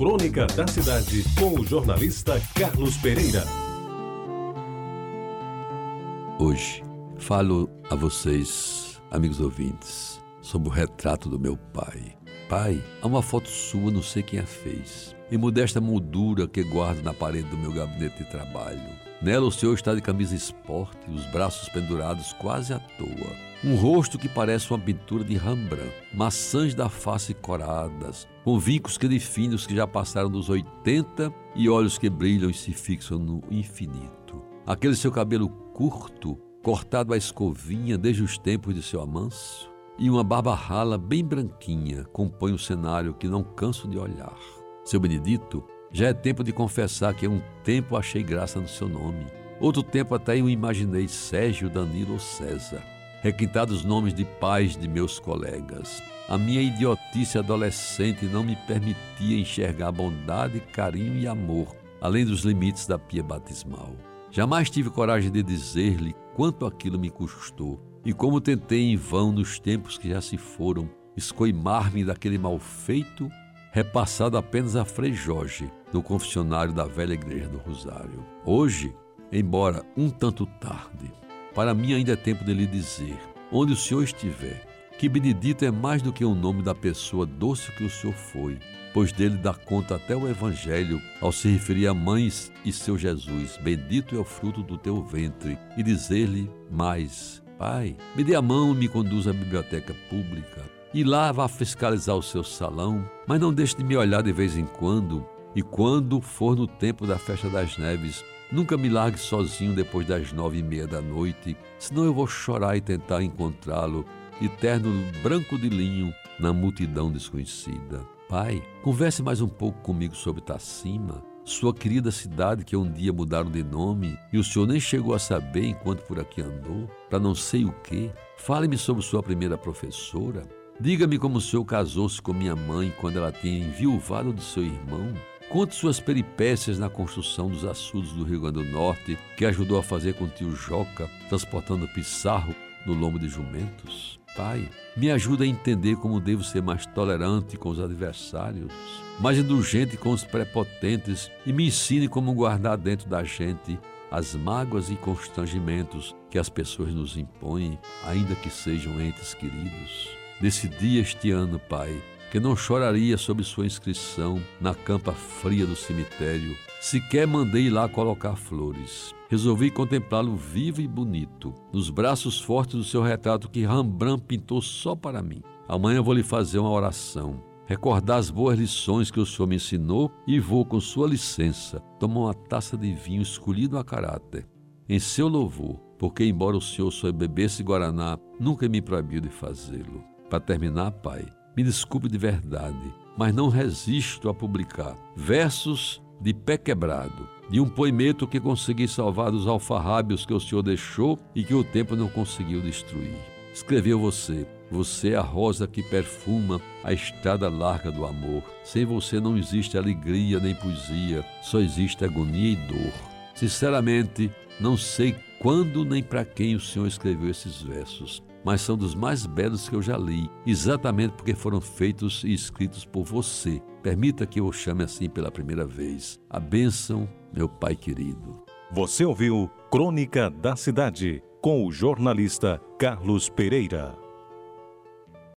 Crônica da Cidade, com o jornalista Carlos Pereira. Hoje falo a vocês, amigos ouvintes, sobre o retrato do meu pai. Pai, há uma foto sua, não sei quem a fez. Em modesta moldura que guardo na parede do meu gabinete de trabalho. Nela o senhor está de camisa esporte, os braços pendurados quase à toa um rosto que parece uma pintura de Rembrandt, maçãs da face coradas, com vincos que definem os que já passaram dos 80 e olhos que brilham e se fixam no infinito. Aquele seu cabelo curto, cortado à escovinha desde os tempos de seu amanso, e uma barba rala bem branquinha compõe o um cenário que não canso de olhar. Seu Benedito, já é tempo de confessar que um tempo achei graça no seu nome. Outro tempo até eu imaginei Sérgio, Danilo ou César requintados nomes de pais de meus colegas. A minha idiotice adolescente não me permitia enxergar bondade, carinho e amor, além dos limites da pia batismal. Jamais tive coragem de dizer-lhe quanto aquilo me custou e como tentei em vão nos tempos que já se foram escoimar-me daquele mal feito repassado apenas a Frei Jorge, no confessionário da velha igreja do Rosário. Hoje, embora um tanto tarde, para mim ainda é tempo de lhe dizer, onde o Senhor estiver, que Benedito é mais do que o nome da pessoa doce que o Senhor foi, pois dele dá conta até o Evangelho ao se referir a mães e seu Jesus, bendito é o fruto do teu ventre, e dizer-lhe mais, Pai, me dê a mão e me conduza à biblioteca pública, e lá vá fiscalizar o seu salão, mas não deixe de me olhar de vez em quando, e quando for no tempo da festa das neves, Nunca me largue sozinho depois das nove e meia da noite, senão eu vou chorar e tentar encontrá-lo, eterno branco de linho, na multidão desconhecida. Pai, converse mais um pouco comigo sobre Tacima, sua querida cidade que um dia mudaram de nome e o senhor nem chegou a saber enquanto por aqui andou, para não sei o quê. Fale-me sobre sua primeira professora. Diga-me como o senhor casou-se com minha mãe quando ela tinha enviuvado do seu irmão Conte suas peripécias na construção dos açudes do Rio Grande do Norte, que ajudou a fazer com o tio Joca, transportando pissarro no lombo de jumentos. Pai, me ajuda a entender como devo ser mais tolerante com os adversários, mais indulgente com os prepotentes e me ensine como guardar dentro da gente as mágoas e constrangimentos que as pessoas nos impõem, ainda que sejam entes queridos. Decidi este ano, Pai, que não choraria sobre sua inscrição na campa fria do cemitério. Sequer mandei lá colocar flores. Resolvi contemplá-lo vivo e bonito, nos braços fortes do seu retrato que Rembrandt pintou só para mim. Amanhã vou lhe fazer uma oração, recordar as boas lições que o senhor me ensinou e vou, com sua licença, tomar uma taça de vinho escolhido a caráter, em seu louvor, porque, embora o senhor só bebesse Guaraná, nunca me proibiu de fazê-lo. Para terminar, pai, me desculpe de verdade, mas não resisto a publicar versos de pé quebrado, de um poemeto que consegui salvar dos alfarrábios que o Senhor deixou e que o tempo não conseguiu destruir. Escreveu você, você é a rosa que perfuma a estrada larga do amor. Sem você não existe alegria nem poesia, só existe agonia e dor. Sinceramente, não sei quando nem para quem o Senhor escreveu esses versos, mas são dos mais belos que eu já li, exatamente porque foram feitos e escritos por você. Permita que eu o chame assim pela primeira vez. A bênção, meu Pai querido. Você ouviu Crônica da Cidade com o jornalista Carlos Pereira.